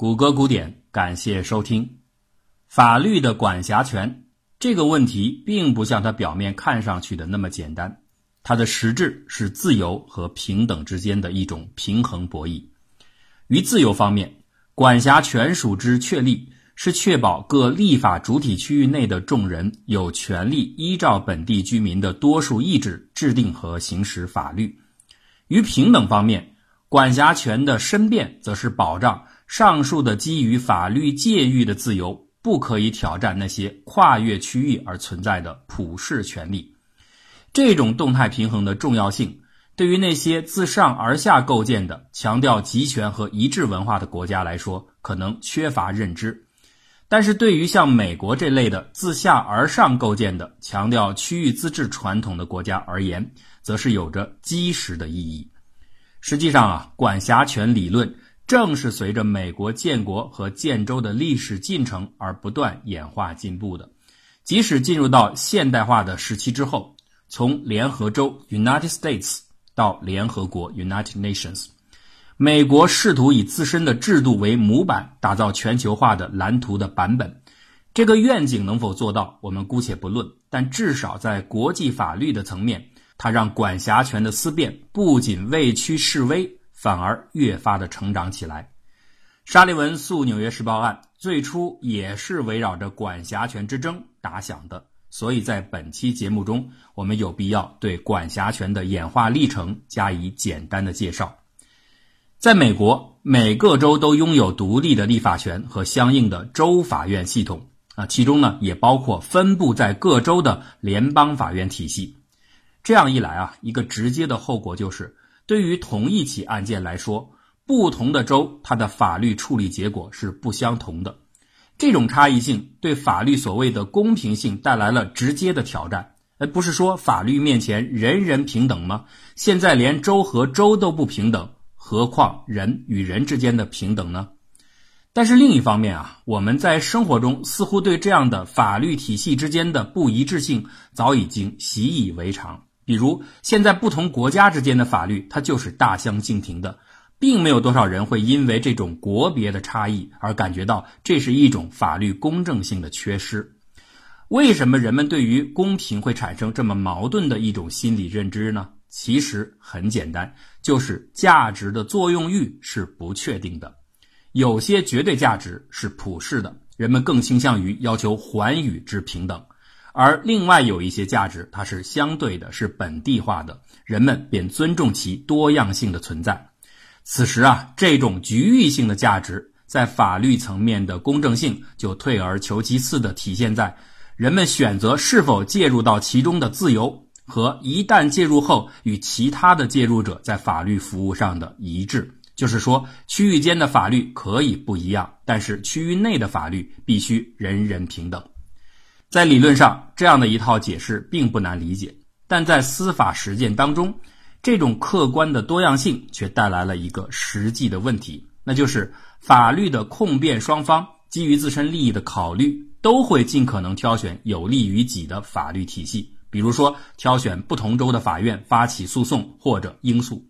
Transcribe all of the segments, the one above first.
谷歌古典，感谢收听。法律的管辖权这个问题，并不像它表面看上去的那么简单。它的实质是自由和平等之间的一种平衡博弈。于自由方面，管辖权属之确立是确保各立法主体区域内的众人有权利依照本地居民的多数意志制定和行使法律。于平等方面，管辖权的申辩则是保障。上述的基于法律界域的自由，不可以挑战那些跨越区域而存在的普世权利。这种动态平衡的重要性，对于那些自上而下构建的强调集权和一致文化的国家来说，可能缺乏认知；但是对于像美国这类的自下而上构建的强调区域自治传统的国家而言，则是有着基石的意义。实际上啊，管辖权理论。正是随着美国建国和建州的历史进程而不断演化进步的，即使进入到现代化的时期之后，从联合州 （United States） 到联合国 （United Nations），美国试图以自身的制度为模板，打造全球化的蓝图的版本。这个愿景能否做到，我们姑且不论，但至少在国际法律的层面，它让管辖权的思辨不仅未趋示威。反而越发的成长起来。沙利文诉《纽约时报》案最初也是围绕着管辖权之争打响的，所以在本期节目中，我们有必要对管辖权的演化历程加以简单的介绍。在美国，每个州都拥有独立的立法权和相应的州法院系统啊，其中呢也包括分布在各州的联邦法院体系。这样一来啊，一个直接的后果就是。对于同一起案件来说，不同的州它的法律处理结果是不相同的。这种差异性对法律所谓的公平性带来了直接的挑战。而不是说法律面前人人平等吗？现在连州和州都不平等，何况人与人之间的平等呢？但是另一方面啊，我们在生活中似乎对这样的法律体系之间的不一致性早已经习以为常。比如，现在不同国家之间的法律，它就是大相径庭的，并没有多少人会因为这种国别的差异而感觉到这是一种法律公正性的缺失。为什么人们对于公平会产生这么矛盾的一种心理认知呢？其实很简单，就是价值的作用域是不确定的。有些绝对价值是普世的，人们更倾向于要求寰宇之平等。而另外有一些价值，它是相对的，是本地化的，人们便尊重其多样性的存在。此时啊，这种局域性的价值在法律层面的公正性就退而求其次的体现在人们选择是否介入到其中的自由和一旦介入后与其他的介入者在法律服务上的一致。就是说，区域间的法律可以不一样，但是区域内的法律必须人人平等。在理论上，这样的一套解释并不难理解，但在司法实践当中，这种客观的多样性却带来了一个实际的问题，那就是法律的控辩双方基于自身利益的考虑，都会尽可能挑选有利于己的法律体系，比如说挑选不同州的法院发起诉讼或者应诉。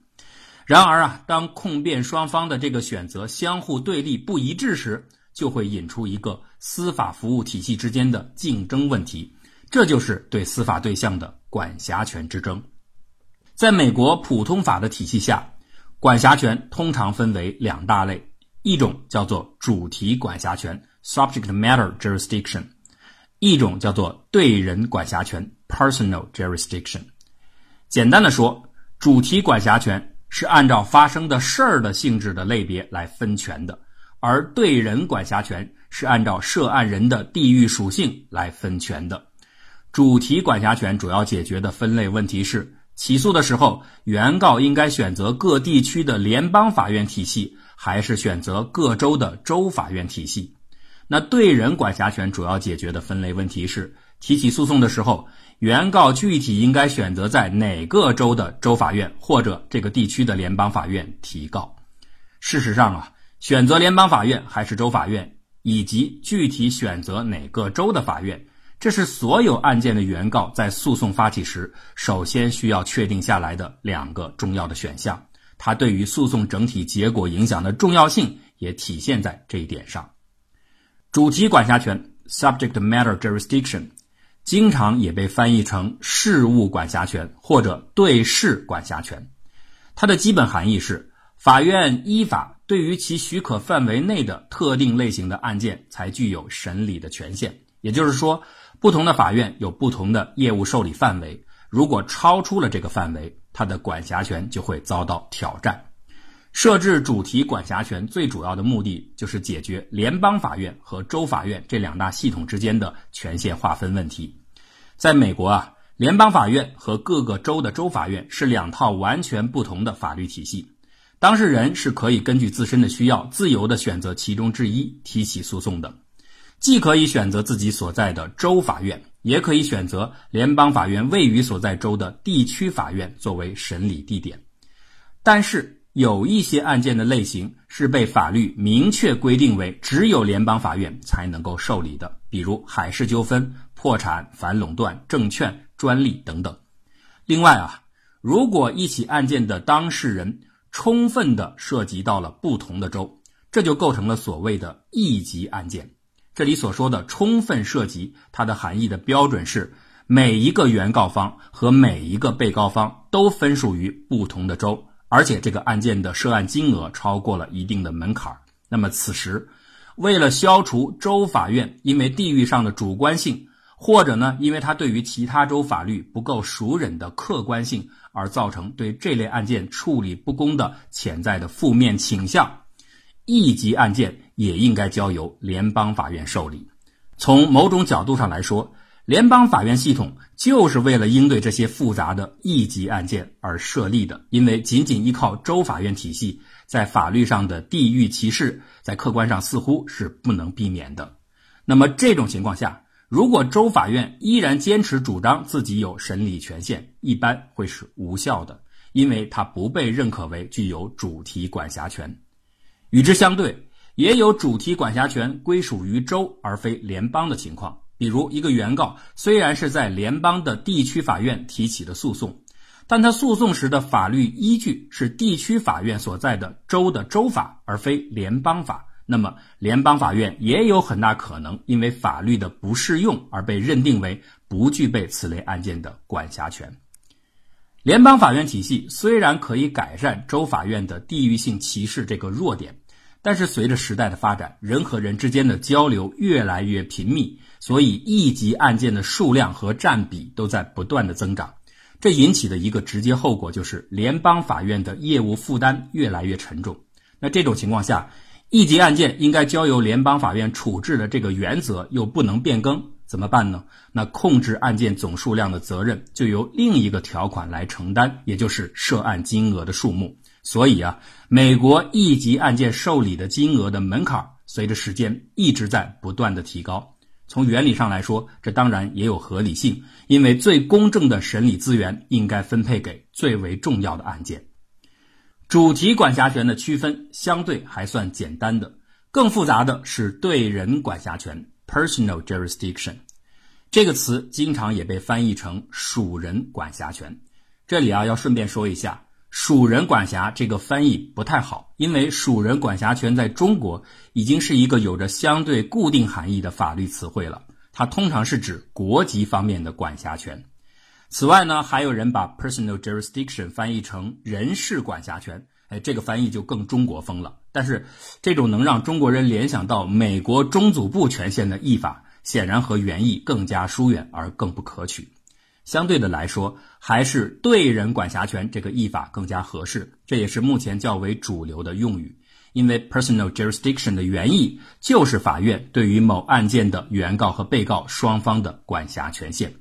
然而啊，当控辩双方的这个选择相互对立不一致时，就会引出一个司法服务体系之间的竞争问题，这就是对司法对象的管辖权之争。在美国普通法的体系下，管辖权通常分为两大类，一种叫做主题管辖权 （subject matter jurisdiction），一种叫做对人管辖权 （personal jurisdiction）。简单的说，主题管辖权是按照发生的事儿的性质的类别来分权的。而对人管辖权是按照涉案人的地域属性来分权的。主题管辖权主要解决的分类问题是：起诉的时候，原告应该选择各地区的联邦法院体系，还是选择各州的州法院体系？那对人管辖权主要解决的分类问题是：提起诉讼的时候，原告具体应该选择在哪个州的州法院或者这个地区的联邦法院提告？事实上啊。选择联邦法院还是州法院，以及具体选择哪个州的法院，这是所有案件的原告在诉讼发起时首先需要确定下来的两个重要的选项。它对于诉讼整体结果影响的重要性也体现在这一点上。主题管辖权 （subject matter jurisdiction） 经常也被翻译成事务管辖权或者对事管辖权。它的基本含义是，法院依法对于其许可范围内的特定类型的案件才具有审理的权限。也就是说，不同的法院有不同的业务受理范围，如果超出了这个范围，它的管辖权就会遭到挑战。设置主题管辖权最主要的目的就是解决联邦法院和州法院这两大系统之间的权限划分问题。在美国啊，联邦法院和各个州的州法院是两套完全不同的法律体系。当事人是可以根据自身的需要，自由地选择其中之一提起诉讼的，既可以选择自己所在的州法院。也可以选择联邦法院位于所在州的地区法院作为审理地点，但是有一些案件的类型是被法律明确规定为只有联邦法院才能够受理的，比如海事纠纷、破产、反垄断、证券、专利等等。另外啊，如果一起案件的当事人充分的涉及到了不同的州，这就构成了所谓的异级案件。这里所说的充分涉及，它的含义的标准是每一个原告方和每一个被告方都分属于不同的州，而且这个案件的涉案金额超过了一定的门槛。那么此时，为了消除州法院因为地域上的主观性，或者呢因为他对于其他州法律不够熟稔的客观性而造成对这类案件处理不公的潜在的负面倾向。一级案件也应该交由联邦法院受理。从某种角度上来说，联邦法院系统就是为了应对这些复杂的一级案件而设立的。因为仅仅依靠州法院体系，在法律上的地域歧视，在客观上似乎是不能避免的。那么这种情况下，如果州法院依然坚持主张自己有审理权限，一般会是无效的，因为它不被认可为具有主题管辖权。与之相对，也有主题管辖权归属于州而非联邦的情况。比如，一个原告虽然是在联邦的地区法院提起的诉讼，但他诉讼时的法律依据是地区法院所在的州的州法，而非联邦法。那么，联邦法院也有很大可能因为法律的不适用而被认定为不具备此类案件的管辖权。联邦法院体系虽然可以改善州法院的地域性歧视这个弱点。但是随着时代的发展，人和人之间的交流越来越频密，所以一级案件的数量和占比都在不断的增长。这引起的一个直接后果就是联邦法院的业务负担越来越沉重。那这种情况下，一级案件应该交由联邦法院处置的这个原则又不能变更，怎么办呢？那控制案件总数量的责任就由另一个条款来承担，也就是涉案金额的数目。所以啊，美国一级案件受理的金额的门槛，随着时间一直在不断的提高。从原理上来说，这当然也有合理性，因为最公正的审理资源应该分配给最为重要的案件。主题管辖权的区分相对还算简单的，更复杂的是对人管辖权 （personal jurisdiction）。这个词经常也被翻译成属人管辖权。这里啊，要顺便说一下。属人管辖这个翻译不太好，因为属人管辖权在中国已经是一个有着相对固定含义的法律词汇了。它通常是指国籍方面的管辖权。此外呢，还有人把 personal jurisdiction 翻译成人事管辖权，哎，这个翻译就更中国风了。但是，这种能让中国人联想到美国中组部权限的译法，显然和原意更加疏远而更不可取。相对的来说，还是对人管辖权这个译法更加合适，这也是目前较为主流的用语。因为 personal jurisdiction 的原意就是法院对于某案件的原告和被告双方的管辖权限。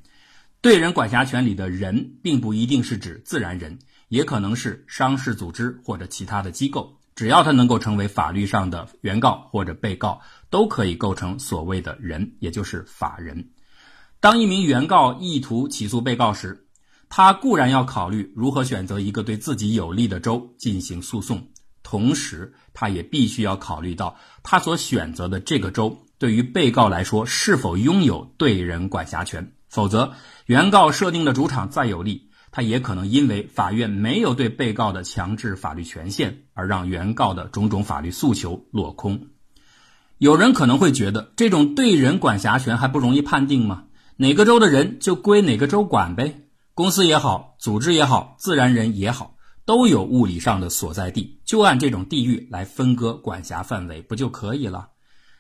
对人管辖权里的人，并不一定是指自然人，也可能是商事组织或者其他的机构，只要他能够成为法律上的原告或者被告，都可以构成所谓的人，也就是法人。当一名原告意图起诉被告时，他固然要考虑如何选择一个对自己有利的州进行诉讼，同时他也必须要考虑到他所选择的这个州对于被告来说是否拥有对人管辖权。否则，原告设定的主场再有利，它也可能因为法院没有对被告的强制法律权限，而让原告的种种法律诉求落空。有人可能会觉得，这种对人管辖权还不容易判定吗？哪个州的人就归哪个州管呗。公司也好，组织也好，自然人也好，都有物理上的所在地，就按这种地域来分割管辖范围，不就可以了？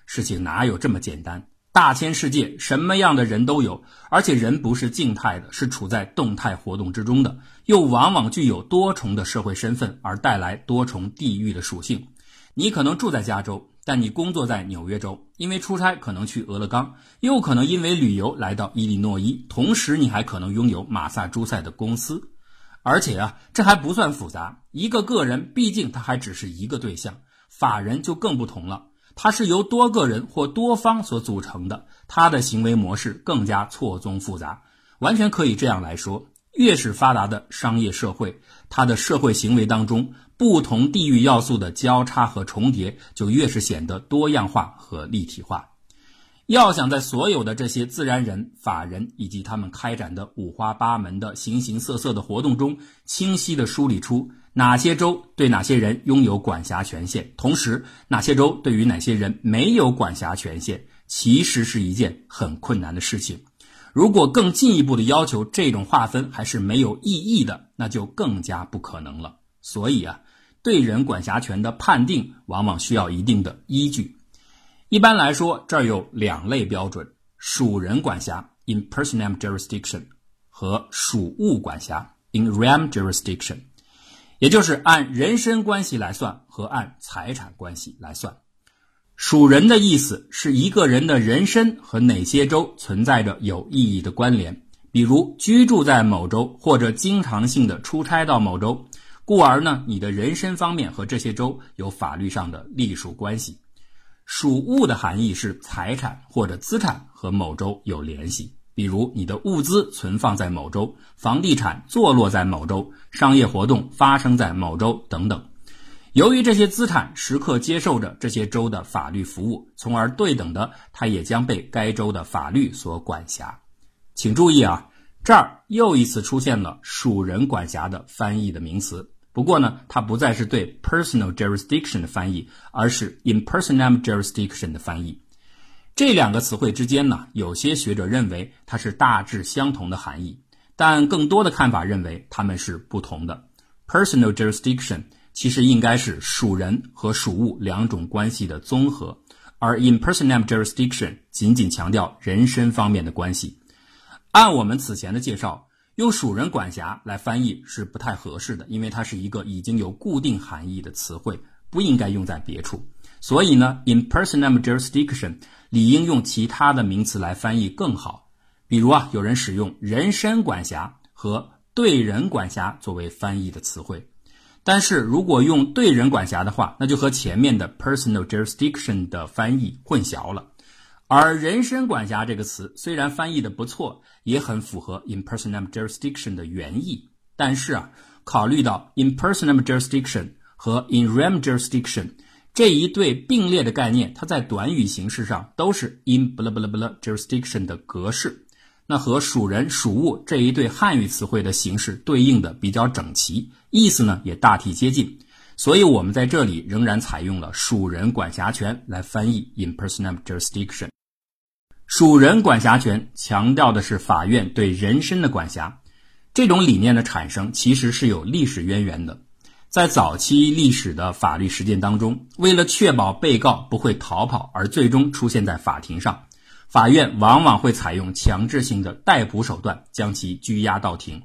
事情哪有这么简单？大千世界，什么样的人都有，而且人不是静态的，是处在动态活动之中的，又往往具有多重的社会身份，而带来多重地域的属性。你可能住在加州，但你工作在纽约州，因为出差可能去俄勒冈，又可能因为旅游来到伊利诺伊，同时你还可能拥有马萨诸塞的公司。而且啊，这还不算复杂，一个个人毕竟他还只是一个对象，法人就更不同了。它是由多个人或多方所组成的，它的行为模式更加错综复杂。完全可以这样来说：越是发达的商业社会，它的社会行为当中不同地域要素的交叉和重叠，就越是显得多样化和立体化。要想在所有的这些自然人、法人以及他们开展的五花八门的形形色色的活动中，清晰地梳理出。哪些州对哪些人拥有管辖权限？同时，哪些州对于哪些人没有管辖权限？其实是一件很困难的事情。如果更进一步的要求这种划分还是没有意义的，那就更加不可能了。所以啊，对人管辖权的判定往往需要一定的依据。一般来说，这儿有两类标准：属人管辖 （in personam jurisdiction） 和属物管辖 （in rem jurisdiction）。也就是按人身关系来算和按财产关系来算，属人的意思是一个人的人身和哪些州存在着有意义的关联，比如居住在某州或者经常性的出差到某州，故而呢，你的人身方面和这些州有法律上的隶属关系。属物的含义是财产或者资产和某州有联系。比如你的物资存放在某州，房地产坐落在某州，商业活动发生在某州等等。由于这些资产时刻接受着这些州的法律服务，从而对等的，它也将被该州的法律所管辖。请注意啊，这儿又一次出现了属人管辖的翻译的名词。不过呢，它不再是对 personal jurisdiction 的翻译，而是 in personam jurisdiction 的翻译。这两个词汇之间呢，有些学者认为它是大致相同的含义，但更多的看法认为它们是不同的。Personal jurisdiction 其实应该是属人和属物两种关系的综合，而 in personam jurisdiction 仅仅强调人身方面的关系。按我们此前的介绍，用属人管辖来翻译是不太合适的，因为它是一个已经有固定含义的词汇，不应该用在别处。所以呢，in personam jurisdiction 理应用其他的名词来翻译更好。比如啊，有人使用人身管辖和对人管辖作为翻译的词汇。但是如果用对人管辖的话，那就和前面的 personal jurisdiction 的翻译混淆了。而人身管辖这个词虽然翻译的不错，也很符合 in personam jurisdiction 的原意，但是啊，考虑到 in personam jurisdiction 和 in rem jurisdiction。这一对并列的概念，它在短语形式上都是 in blablabla jurisdiction 的格式，那和属人属物这一对汉语词汇的形式对应的比较整齐，意思呢也大体接近，所以我们在这里仍然采用了属人管辖权来翻译 in personam jurisdiction。属人管辖权强调的是法院对人身的管辖，这种理念的产生其实是有历史渊源的。在早期历史的法律实践当中，为了确保被告不会逃跑而最终出现在法庭上，法院往往会采用强制性的逮捕手段将其拘押到庭。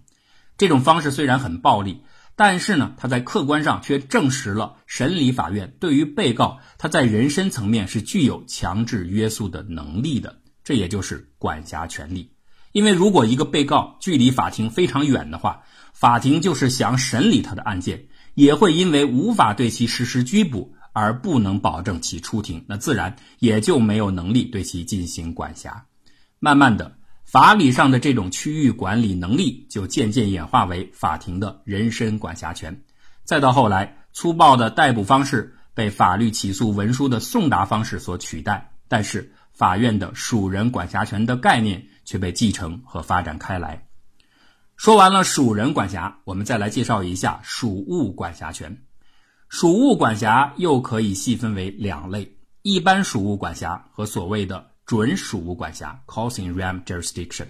这种方式虽然很暴力，但是呢，它在客观上却证实了审理法院对于被告他在人身层面是具有强制约束的能力的。这也就是管辖权力。因为如果一个被告距离法庭非常远的话，法庭就是想审理他的案件。也会因为无法对其实施拘捕而不能保证其出庭，那自然也就没有能力对其进行管辖。慢慢的，法理上的这种区域管理能力就渐渐演化为法庭的人身管辖权。再到后来，粗暴的逮捕方式被法律起诉文书的送达方式所取代，但是法院的属人管辖权的概念却被继承和发展开来。说完了属人管辖，我们再来介绍一下属物管辖权。属物管辖又可以细分为两类：一般属物管辖和所谓的准属物管辖 （Causing Realm Jurisdiction）。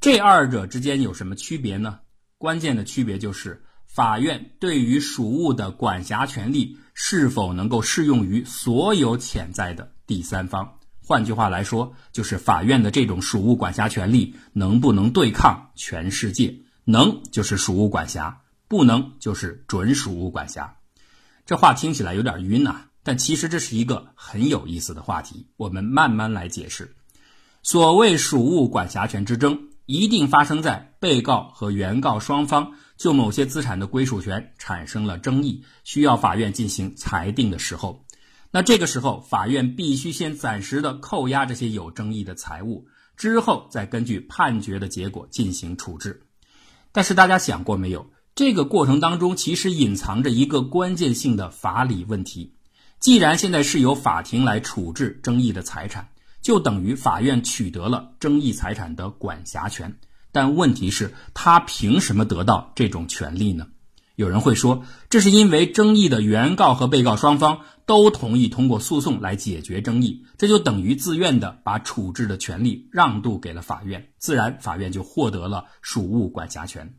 这二者之间有什么区别呢？关键的区别就是，法院对于属物的管辖权利是否能够适用于所有潜在的第三方。换句话来说，就是法院的这种属物管辖权利能不能对抗全世界？能就是属物管辖，不能就是准属物管辖。这话听起来有点晕呐，但其实这是一个很有意思的话题，我们慢慢来解释。所谓属物管辖权之争。一定发生在被告和原告双方就某些资产的归属权产生了争议，需要法院进行裁定的时候，那这个时候法院必须先暂时的扣押这些有争议的财物，之后再根据判决的结果进行处置。但是大家想过没有，这个过程当中其实隐藏着一个关键性的法理问题。既然现在是由法庭来处置争议的财产。就等于法院取得了争议财产的管辖权，但问题是，他凭什么得到这种权利呢？有人会说，这是因为争议的原告和被告双方都同意通过诉讼来解决争议，这就等于自愿的把处置的权利让渡给了法院，自然法院就获得了属物管辖权。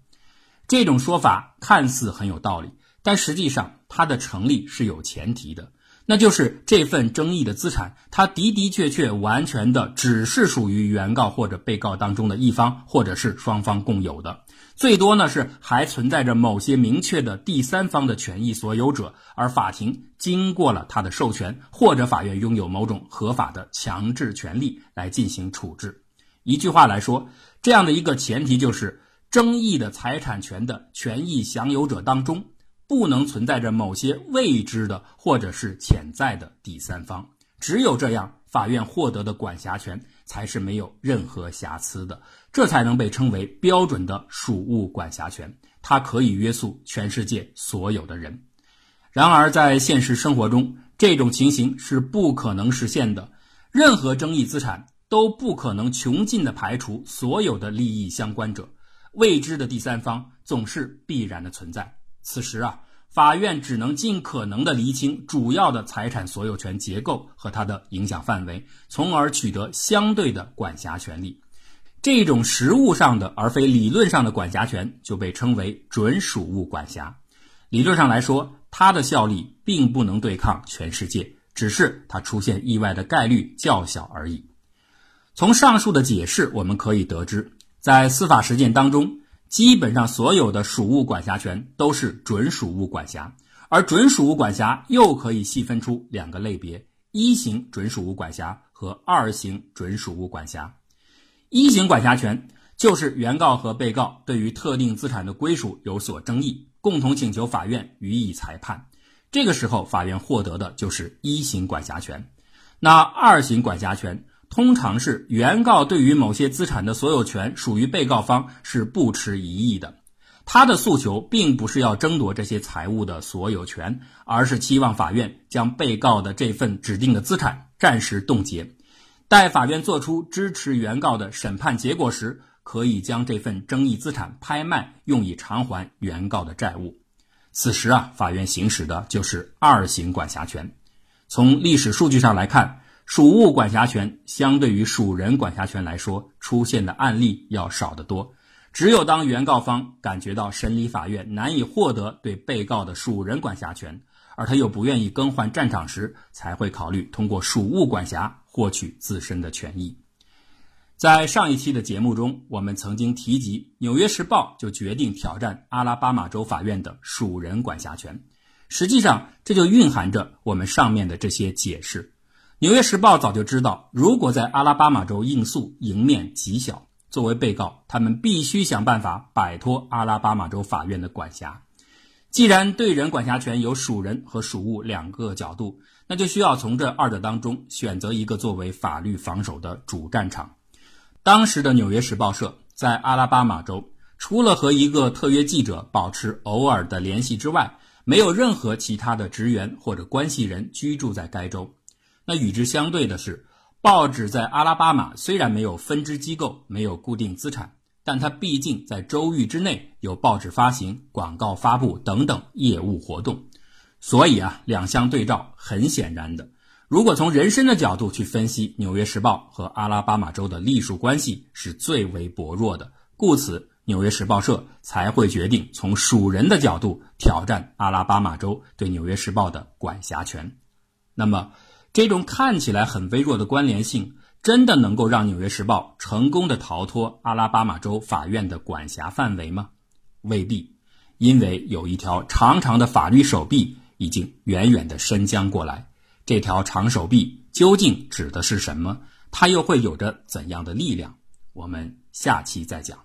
这种说法看似很有道理，但实际上它的成立是有前提的。那就是这份争议的资产，它的的确确完全的只是属于原告或者被告当中的一方，或者是双方共有的，最多呢是还存在着某些明确的第三方的权益所有者，而法庭经过了他的授权，或者法院拥有某种合法的强制权利来进行处置。一句话来说，这样的一个前提就是，争议的财产权的权益享有者当中。不能存在着某些未知的或者是潜在的第三方，只有这样，法院获得的管辖权才是没有任何瑕疵的，这才能被称为标准的属物管辖权，它可以约束全世界所有的人。然而，在现实生活中，这种情形是不可能实现的。任何争议资产都不可能穷尽的排除所有的利益相关者，未知的第三方总是必然的存在。此时啊，法院只能尽可能的厘清主要的财产所有权结构和它的影响范围，从而取得相对的管辖权利。这种实物上的而非理论上的管辖权就被称为准属物管辖。理论上来说，它的效力并不能对抗全世界，只是它出现意外的概率较小而已。从上述的解释，我们可以得知，在司法实践当中。基本上所有的属物管辖权都是准属物管辖，而准属物管辖又可以细分出两个类别：一型准属物管辖和二型准属物管辖。一型管辖权就是原告和被告对于特定资产的归属有所争议，共同请求法院予以裁判，这个时候法院获得的就是一型管辖权。那二型管辖权。通常是原告对于某些资产的所有权属于被告方是不持异议的，他的诉求并不是要争夺这些财物的所有权，而是期望法院将被告的这份指定的资产暂时冻结，待法院作出支持原告的审判结果时，可以将这份争议资产拍卖，用以偿还原告的债务。此时啊，法院行使的就是二型管辖权。从历史数据上来看。属物管辖权相对于属人管辖权来说，出现的案例要少得多。只有当原告方感觉到审理法院难以获得对被告的属人管辖权，而他又不愿意更换战场时，才会考虑通过属物管辖获取自身的权益。在上一期的节目中，我们曾经提及，《纽约时报》就决定挑战阿拉巴马州法院的属人管辖权。实际上，这就蕴含着我们上面的这些解释。纽约时报早就知道，如果在阿拉巴马州应诉赢面极小，作为被告，他们必须想办法摆脱阿拉巴马州法院的管辖。既然对人管辖权有属人和属物两个角度，那就需要从这二者当中选择一个作为法律防守的主战场。当时的纽约时报社在阿拉巴马州，除了和一个特约记者保持偶尔的联系之外，没有任何其他的职员或者关系人居住在该州。那与之相对的是，报纸在阿拉巴马虽然没有分支机构，没有固定资产，但它毕竟在州域之内有报纸发行、广告发布等等业务活动，所以啊，两相对照，很显然的，如果从人身的角度去分析，《纽约时报》和阿拉巴马州的隶属关系是最为薄弱的，故此。纽约时报社才会决定从属人的角度挑战阿拉巴马州对纽约时报的管辖权。那么，这种看起来很微弱的关联性，真的能够让纽约时报成功的逃脱阿拉巴马州法院的管辖范围吗？未必，因为有一条长长的法律手臂已经远远的伸将过来。这条长手臂究竟指的是什么？它又会有着怎样的力量？我们下期再讲。